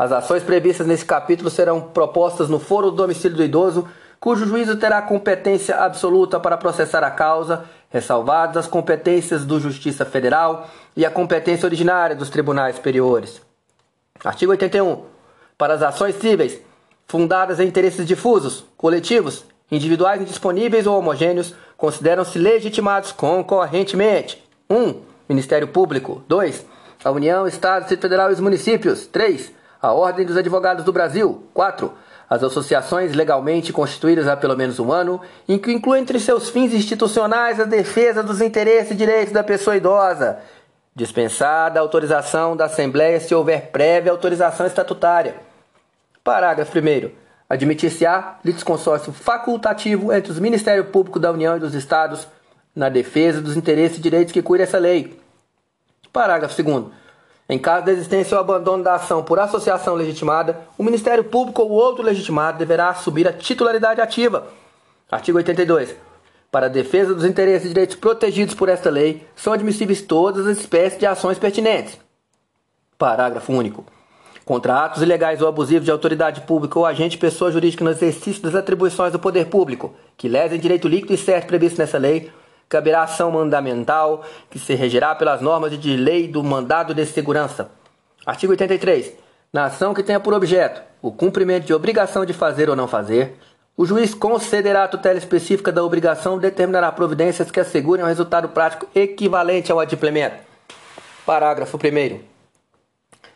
As ações previstas nesse capítulo serão propostas no foro do domicílio do idoso, cujo juízo terá competência absoluta para processar a causa ressalvadas as competências do Justiça Federal e a competência originária dos tribunais superiores. Artigo 81. Para as ações cíveis fundadas em interesses difusos, coletivos, individuais indisponíveis ou homogêneos, consideram-se legitimados concorrentemente: 1. Um, Ministério Público. 2. A União, Estado, Distrito Federal e os municípios. 3. A Ordem dos Advogados do Brasil. 4 as associações legalmente constituídas há pelo menos um ano, em que inclui entre seus fins institucionais a defesa dos interesses e direitos da pessoa idosa, dispensada a autorização da Assembleia se houver prévia autorização estatutária. Parágrafo 1. Admitir-se-á litisconsórcio facultativo entre os Ministérios Públicos da União e dos Estados na defesa dos interesses e direitos que cuida essa lei. Parágrafo 2. Em caso da existência ou abandono da ação por associação legitimada, o Ministério Público ou outro legitimado deverá assumir a titularidade ativa. Artigo 82. Para a defesa dos interesses e direitos protegidos por esta lei, são admissíveis todas as espécies de ações pertinentes. Parágrafo único. Contra atos ilegais ou abusivos de autoridade pública ou agente pessoa jurídica no exercício das atribuições do poder público, que lesem direito líquido e certo previsto nessa lei, caberá ação mandamental, que se regerá pelas normas de lei do mandado de segurança. Artigo 83. Na ação que tenha por objeto o cumprimento de obrigação de fazer ou não fazer, o juiz concederá a tutela específica da obrigação e determinará providências que assegurem um resultado prático equivalente ao adimplemento. Parágrafo 1.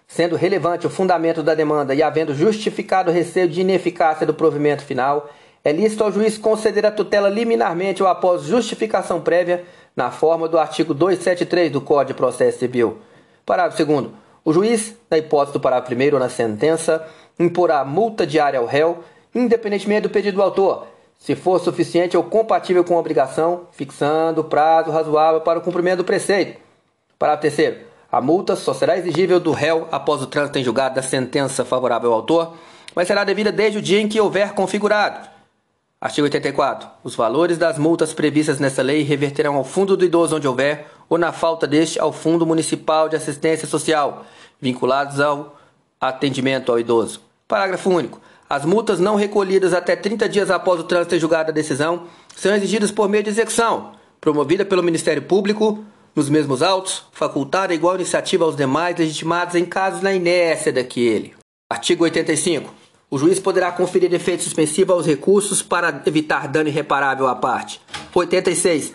Sendo relevante o fundamento da demanda e havendo justificado o receio de ineficácia do provimento final, é lícito ao juiz conceder a tutela liminarmente ou após justificação prévia, na forma do artigo 273 do Código de Processo Civil. Parágrafo 2. O juiz, na hipótese do parágrafo 1 ou na sentença, imporá multa diária ao réu, independentemente do pedido do autor, se for suficiente ou compatível com a obrigação, fixando prazo razoável para o cumprimento do preceito. Parágrafo 3. A multa só será exigível do réu após o trânsito em julgado da sentença favorável ao autor, mas será devida desde o dia em que houver configurado Artigo 84. Os valores das multas previstas nessa lei reverterão ao fundo do idoso onde houver, ou na falta deste, ao Fundo Municipal de Assistência Social, vinculados ao atendimento ao idoso. Parágrafo único. As multas não recolhidas até 30 dias após o trânsito ter julgado a decisão são exigidas por meio de execução, promovida pelo Ministério Público, nos mesmos autos, facultada igual iniciativa aos demais legitimados em casos na inércia daquele. Artigo 85. O juiz poderá conferir efeito suspensivo aos recursos para evitar dano irreparável à parte. 86.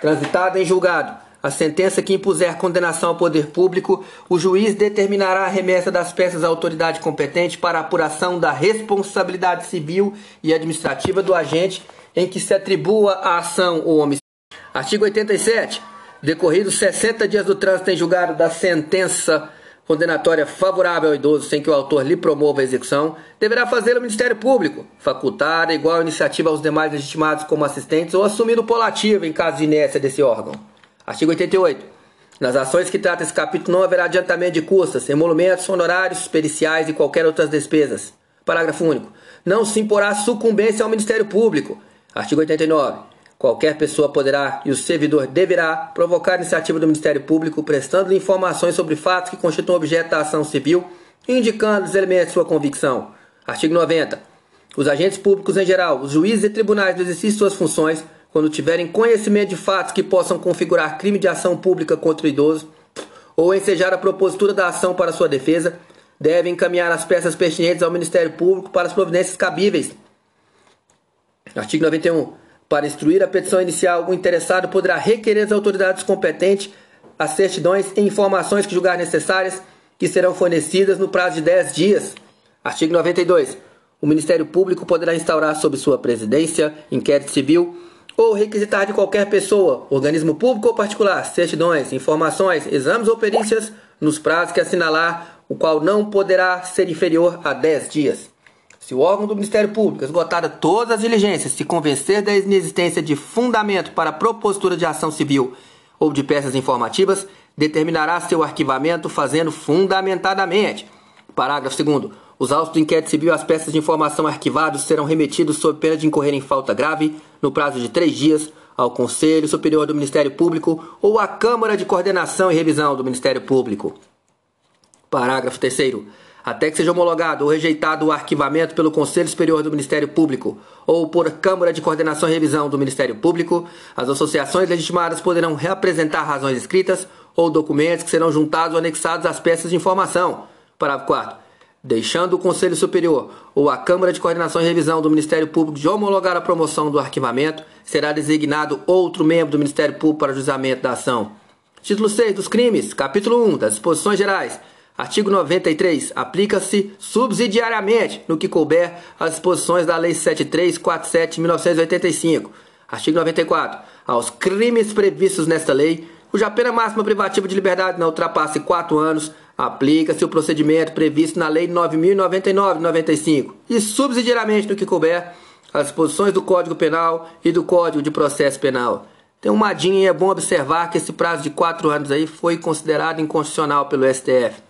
Transitada em julgado, a sentença que impuser condenação ao poder público, o juiz determinará a remessa das peças à autoridade competente para apuração da responsabilidade civil e administrativa do agente em que se atribua a ação ou omissão. Artigo 87. Decorridos 60 dias do trânsito em julgado da sentença condenatória favorável ao idoso sem que o autor lhe promova a execução, deverá fazê-lo o Ministério Público, facultar igual iniciativa aos demais legitimados como assistentes ou assumindo polo ativo em caso de inércia desse órgão. Artigo 88. Nas ações que trata esse capítulo não haverá adiantamento de custas, emolumentos, honorários, periciais e qualquer outras despesas. Parágrafo único. Não se imporá sucumbência ao Ministério Público. Artigo 89. Qualquer pessoa poderá e o servidor deverá provocar a iniciativa do Ministério Público prestando-lhe informações sobre fatos que constituam objeto da ação civil, indicando os elementos de sua convicção. Artigo 90. Os agentes públicos em geral, os juízes e tribunais do exercício de suas funções, quando tiverem conhecimento de fatos que possam configurar crime de ação pública contra o idoso ou ensejar a propositura da ação para sua defesa, devem encaminhar as peças pertinentes ao Ministério Público para as providências cabíveis. Artigo 91. Para instruir a petição inicial, o interessado poderá requerer às autoridades competentes as certidões e informações que julgar necessárias, que serão fornecidas no prazo de 10 dias. Artigo 92. O Ministério Público poderá instaurar sob sua presidência inquérito civil ou requisitar de qualquer pessoa, organismo público ou particular, certidões, informações, exames ou perícias nos prazos que assinalar, o qual não poderá ser inferior a 10 dias. Se o órgão do Ministério Público, esgotada todas as diligências, se convencer da inexistência de fundamento para propositura de ação civil ou de peças informativas, determinará seu arquivamento fazendo fundamentadamente. Parágrafo 2 Os autos do inquérito civil e as peças de informação arquivados serão remetidos sob pena de incorrer em falta grave, no prazo de três dias, ao Conselho Superior do Ministério Público ou à Câmara de Coordenação e Revisão do Ministério Público. Parágrafo 3 até que seja homologado ou rejeitado o arquivamento pelo Conselho Superior do Ministério Público ou por Câmara de Coordenação e Revisão do Ministério Público, as associações legitimadas poderão reapresentar razões escritas ou documentos que serão juntados ou anexados às peças de informação. Parágrafo 4. Deixando o Conselho Superior ou a Câmara de Coordenação e Revisão do Ministério Público de homologar a promoção do arquivamento, será designado outro membro do Ministério Público para o juizamento da ação. Título 6 dos crimes, capítulo 1 das disposições gerais Artigo 93. Aplica-se subsidiariamente, no que couber, as disposições da Lei 7347 de 1985. Artigo 94. Aos crimes previstos nesta lei, cuja pena máxima privativa de liberdade não ultrapasse 4 anos, aplica-se o procedimento previsto na Lei 9099 de 95 e subsidiariamente no que couber, as disposições do Código Penal e do Código de Processo Penal. Tem uma madinha e é bom observar que esse prazo de 4 anos aí foi considerado inconstitucional pelo STF.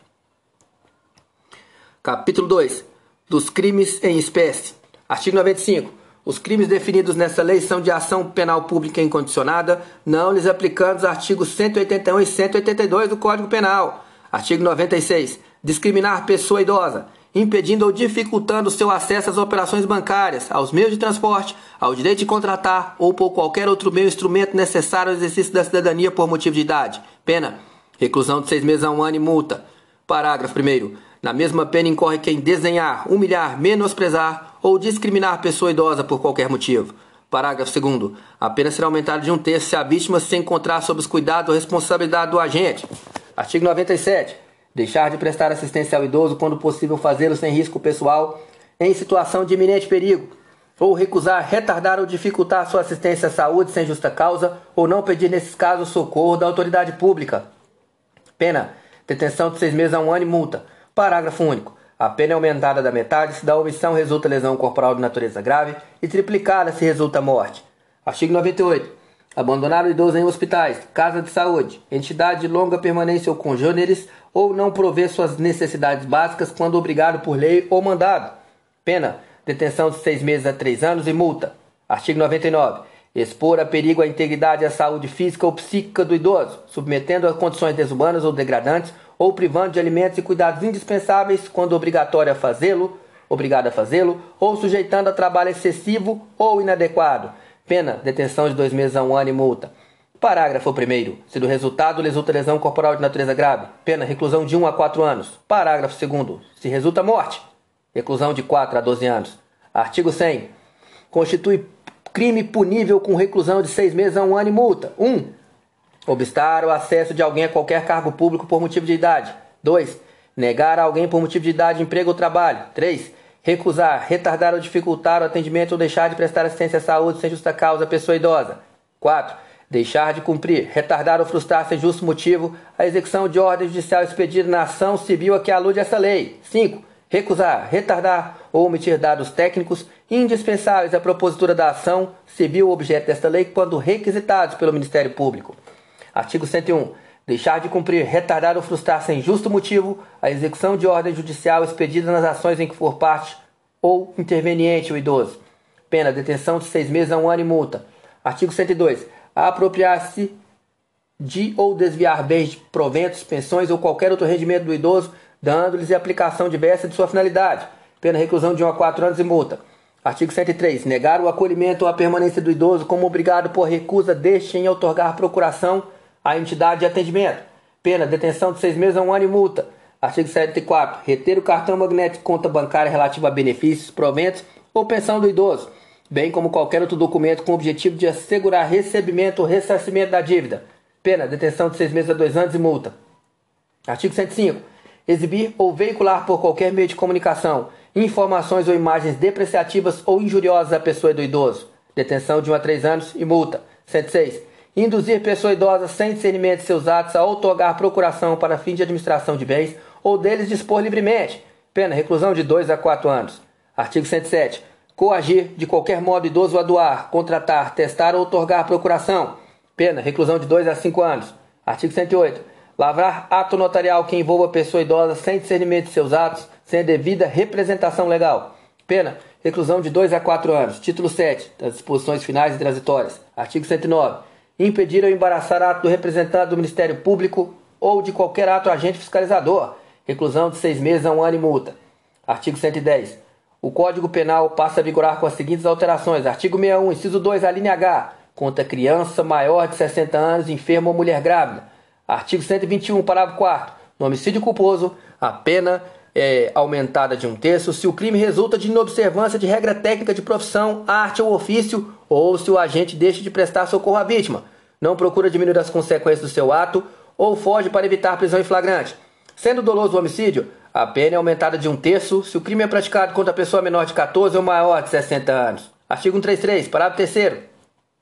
Capítulo 2 dos crimes em espécie. Artigo 95. Os crimes definidos nessa lei são de ação penal pública incondicionada, não lhes aplicando os artigos 181 e 182 do Código Penal. Artigo 96. Discriminar pessoa idosa, impedindo ou dificultando seu acesso às operações bancárias, aos meios de transporte, ao direito de contratar ou por qualquer outro meio instrumento necessário ao exercício da cidadania por motivo de idade. Pena: reclusão de seis meses a um ano e multa. Parágrafo 1. Na mesma pena incorre quem desenhar, humilhar, menosprezar ou discriminar pessoa idosa por qualquer motivo. Parágrafo 2. A pena será aumentada de um terço se a vítima se encontrar sob os cuidados ou responsabilidade do agente. Artigo 97. Deixar de prestar assistência ao idoso quando possível fazê-lo sem risco pessoal, em situação de iminente perigo, ou recusar, retardar ou dificultar sua assistência à saúde sem justa causa, ou não pedir nesses casos socorro da autoridade pública. Pena: detenção de seis meses a um ano e multa. Parágrafo único. A pena é aumentada da metade se da omissão resulta lesão corporal de natureza grave e triplicada se resulta morte. Artigo 98. Abandonar o idoso em hospitais, casa de saúde, entidade de longa permanência ou congêneres ou não prover suas necessidades básicas quando obrigado por lei ou mandado. Pena: detenção de seis meses a três anos e multa. Artigo 99. Expor a perigo a integridade e a saúde física ou psíquica do idoso, submetendo a condições desumanas ou degradantes ou privando de alimentos e cuidados indispensáveis quando obrigatório a fazê-lo, obrigado a fazê-lo, ou sujeitando a trabalho excessivo ou inadequado. Pena, detenção de dois meses a um ano e multa. Parágrafo 1. Se do resultado resulta lesão corporal de natureza grave, pena reclusão de 1 a 4 anos. Parágrafo 2. Se resulta morte, reclusão de 4 a 12 anos. Artigo 100. Constitui crime punível com reclusão de 6 meses a 1 ano e multa. 1. Obstar o acesso de alguém a qualquer cargo público por motivo de idade. 2. Negar a alguém por motivo de idade, emprego ou trabalho. 3. Recusar, retardar ou dificultar o atendimento ou deixar de prestar assistência à saúde sem justa causa à pessoa idosa. 4. Deixar de cumprir, retardar ou frustrar sem justo motivo a execução de ordem judicial expedida na ação civil a que alude essa lei. 5. Recusar, retardar ou omitir dados técnicos indispensáveis à propositura da ação civil objeto desta lei quando requisitados pelo Ministério Público. Artigo 101. Deixar de cumprir, retardar ou frustrar sem justo motivo a execução de ordem judicial expedida nas ações em que for parte ou interveniente o idoso. Pena, detenção de seis meses a um ano e multa. Artigo 102. Apropriar-se de ou desviar bens de proventos, pensões ou qualquer outro rendimento do idoso, dando-lhes aplicação diversa de sua finalidade. Pena reclusão de 1 a 4 anos e multa. Artigo 103. Negar o acolhimento ou a permanência do idoso como obrigado por recusa deste em otorgar procuração a entidade de atendimento. Pena, detenção de seis meses a um ano e multa. Artigo 74. Reter o cartão magnético conta bancária relativo a benefícios, proventos ou pensão do idoso, bem como qualquer outro documento com o objetivo de assegurar recebimento ou ressarcimento da dívida. Pena, detenção de seis meses a dois anos e multa. Artigo 105. Exibir ou veicular por qualquer meio de comunicação informações ou imagens depreciativas ou injuriosas à pessoa do idoso. Detenção de 1 a 3 anos e multa. 106 induzir pessoa idosa sem discernimento de seus atos a outorgar procuração para fim de administração de bens ou deles dispor livremente. Pena, reclusão de 2 a 4 anos. Artigo 107. Coagir de qualquer modo idoso a doar, contratar, testar ou outorgar procuração. Pena, reclusão de 2 a 5 anos. Artigo 108. Lavrar ato notarial que envolva pessoa idosa sem discernimento de seus atos, sem devida representação legal. Pena, reclusão de 2 a 4 anos. Título 7 das disposições finais e transitórias. Artigo 109 impedir ou embaraçar ato do representante do Ministério Público ou de qualquer ato agente fiscalizador, reclusão de seis meses a um ano e multa. Artigo 110. O Código Penal passa a vigorar com as seguintes alterações. Artigo 61, inciso 2, a linha H, contra criança maior de 60 anos, enferma ou mulher grávida. Artigo 121, parágrafo 4 no homicídio culposo, a pena é aumentada de um terço se o crime resulta de inobservância de regra técnica de profissão, arte ou ofício ou se o agente deixa de prestar socorro à vítima, não procura diminuir as consequências do seu ato ou foge para evitar prisão em flagrante. Sendo doloso o homicídio, a pena é aumentada de um terço se o crime é praticado contra a pessoa menor de 14 ou maior de 60 anos. Artigo 133, parágrafo 3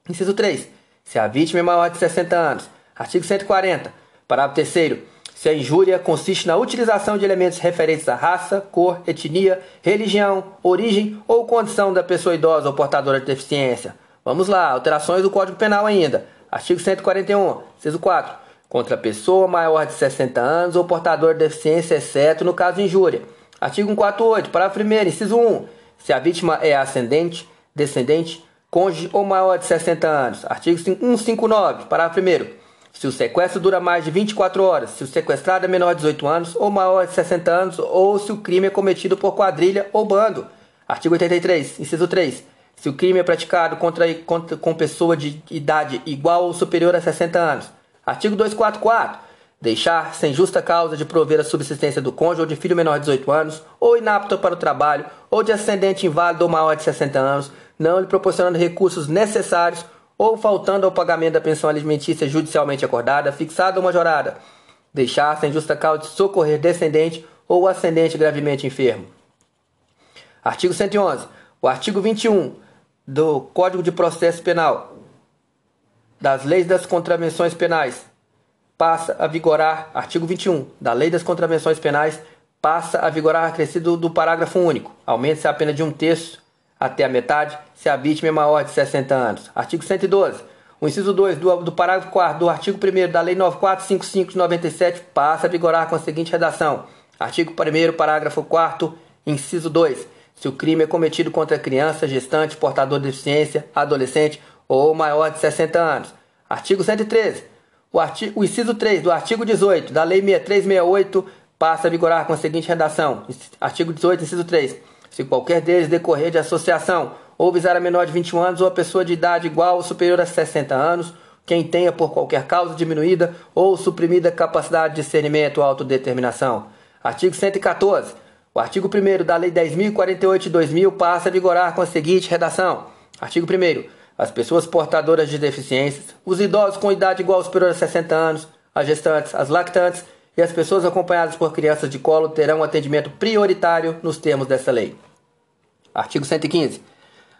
Inciso 3. Se a vítima é maior de 60 anos. Artigo 140, parágrafo 3 se a injúria consiste na utilização de elementos referentes à raça, cor, etnia, religião, origem ou condição da pessoa idosa ou portadora de deficiência. Vamos lá, alterações do Código Penal ainda. Artigo 141, inciso 4 contra pessoa maior de 60 anos ou portador de deficiência, exceto no caso de injúria. Artigo 148, parágrafo 1 inciso 1. Se a vítima é ascendente, descendente, cônjuge ou maior de 60 anos. Artigo 159, parágrafo 1 Se o sequestro dura mais de 24 horas, se o sequestrado é menor de 18 anos ou maior de 60 anos, ou se o crime é cometido por quadrilha ou bando. Artigo 83, inciso 3. Se o crime é praticado contra, contra com pessoa de idade igual ou superior a 60 anos. Artigo 244. Deixar sem justa causa de prover a subsistência do cônjuge ou de filho menor de 18 anos, ou inapto para o trabalho, ou de ascendente inválido ou maior de 60 anos, não lhe proporcionando recursos necessários ou faltando ao pagamento da pensão alimentícia judicialmente acordada, fixada ou majorada. Deixar sem justa causa de socorrer descendente ou ascendente gravemente enfermo. Artigo 111. O artigo 21 do Código de Processo Penal das leis das contravenções penais passa a vigorar, artigo 21 da Lei das Contravenções Penais passa a vigorar acrescido do parágrafo único. Aumenta-se a pena de um terço até a metade se a vítima é maior de 60 anos. Artigo 112. O inciso 2 do, do parágrafo 4 do artigo 1 da Lei 9455 de 97 passa a vigorar com a seguinte redação: Artigo 1 parágrafo 4 inciso 2. Se o crime é cometido contra criança, gestante, portador de deficiência, adolescente ou maior de 60 anos. Artigo 113. O, artigo, o inciso 3 do artigo 18 da Lei 6368 passa a vigorar com a seguinte redação: Artigo 18, inciso 3. Se qualquer deles decorrer de associação ou visar a menor de 21 anos ou a pessoa de idade igual ou superior a 60 anos, quem tenha por qualquer causa diminuída ou suprimida capacidade de discernimento ou autodeterminação. Artigo 114. O artigo 1 da Lei 10.048 de 2000 passa a vigorar com a seguinte redação: Artigo 1 as pessoas portadoras de deficiências, os idosos com idade igual ou superior a 60 anos, as gestantes, as lactantes e as pessoas acompanhadas por crianças de colo terão atendimento prioritário nos termos dessa lei. Artigo 115.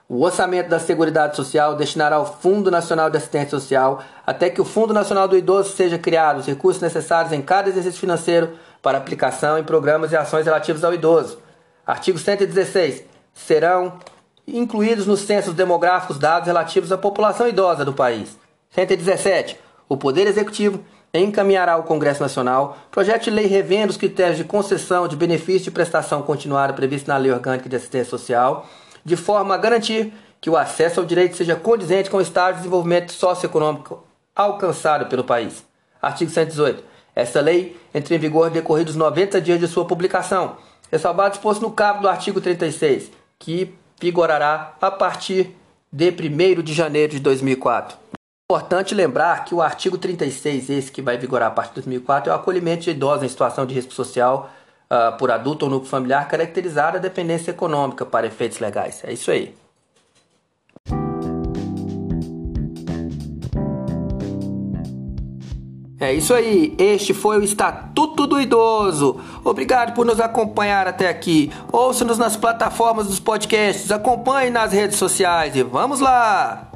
O orçamento da Seguridade Social destinará ao Fundo Nacional de Assistência Social até que o Fundo Nacional do Idoso seja criado os recursos necessários em cada exercício financeiro para aplicação em programas e ações relativos ao idoso. Artigo 116. Serão incluídos nos censos demográficos dados relativos à população idosa do país. 117. O Poder Executivo encaminhará ao Congresso Nacional projeto de lei revendo os critérios de concessão de benefício de prestação continuada previsto na Lei Orgânica de Assistência Social, de forma a garantir que o acesso ao direito seja condizente com o estado de desenvolvimento socioeconômico alcançado pelo país. Artigo 118. Essa lei entra em vigor decorridos 90 dias de sua publicação, ressalvado disposto no cabo do artigo 36, que vigorará a partir de 1 de janeiro de 2004. Importante lembrar que o artigo 36, esse que vai vigorar a partir de 2004, é o acolhimento de idosos em situação de risco social uh, por adulto ou núcleo familiar caracterizada a dependência econômica para efeitos legais. É isso aí. É isso aí, este foi o Estatuto do Idoso. Obrigado por nos acompanhar até aqui. Ouça-nos nas plataformas dos podcasts, acompanhe nas redes sociais e vamos lá!